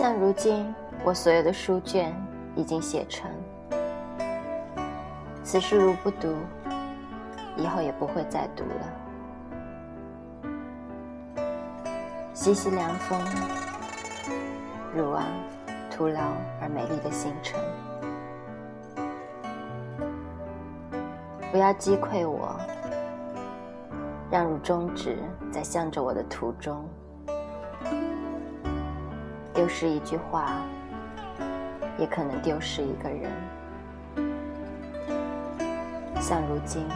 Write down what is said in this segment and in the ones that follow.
像如今，我所有的书卷已经写成，此书如不读，以后也不会再读了。习习凉风，如啊，徒劳而美丽的星辰。不要击溃我，让汝终止在向着我的途中。丢失一句话，也可能丢失一个人。像如今，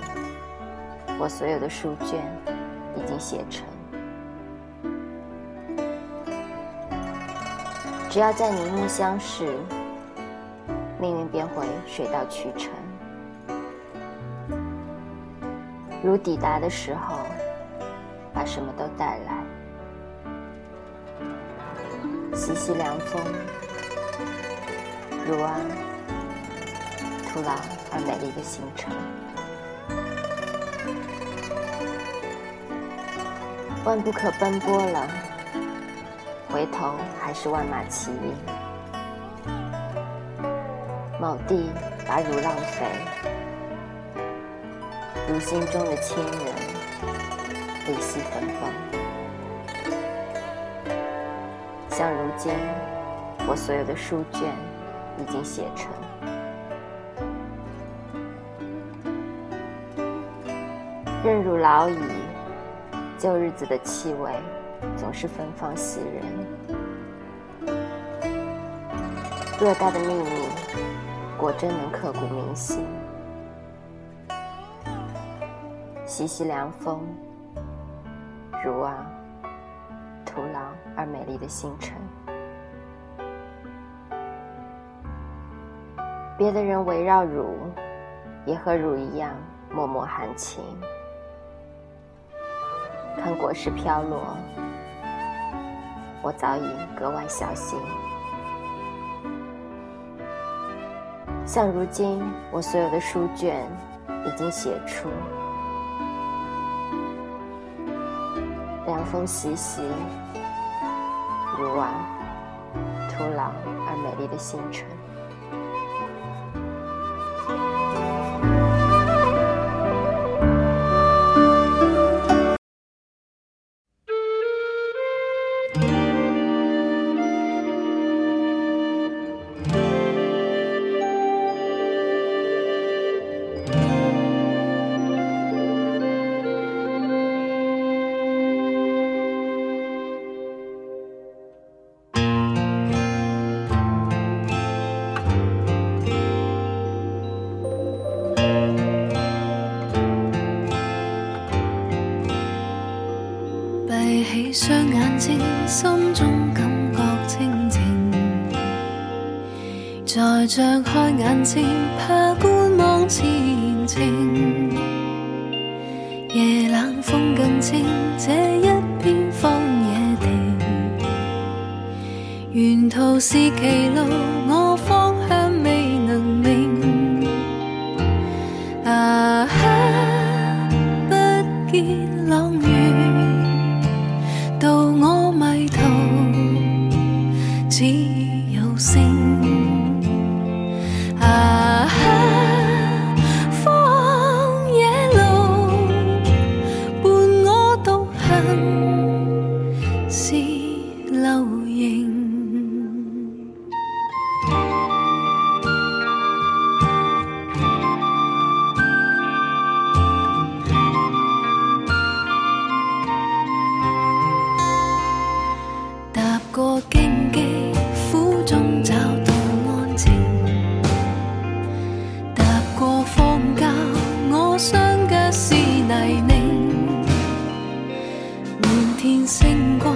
我所有的书卷已经写成，只要在你目相识，命运便会水到渠成。如抵达的时候，把什么都带来。习习凉风，如啊，徒劳而美丽的行程。万不可奔波了，回头还是万马齐喑。某地把汝浪费。如心中的亲人，离析分崩。像如今，我所有的书卷已经写成。任汝老矣，旧日子的气味总是芬芳袭人。偌大的秘密，果真能刻骨铭心。习习凉风，如啊，徒劳而美丽的星辰。别的人围绕汝，也和汝一样脉脉含情。看果实飘落，我早已格外小心。像如今，我所有的书卷已经写出。风习习，如往徒劳而美丽的星辰。心中感觉清静。在张开眼睛，怕观望前程。夜冷风更清，这一片荒野地，沿途是歧路，我星。啊哈荒野路伴我独行是流萤。片星光，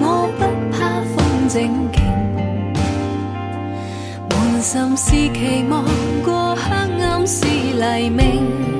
我不怕风正劲。满心是期望，过黑暗是黎明。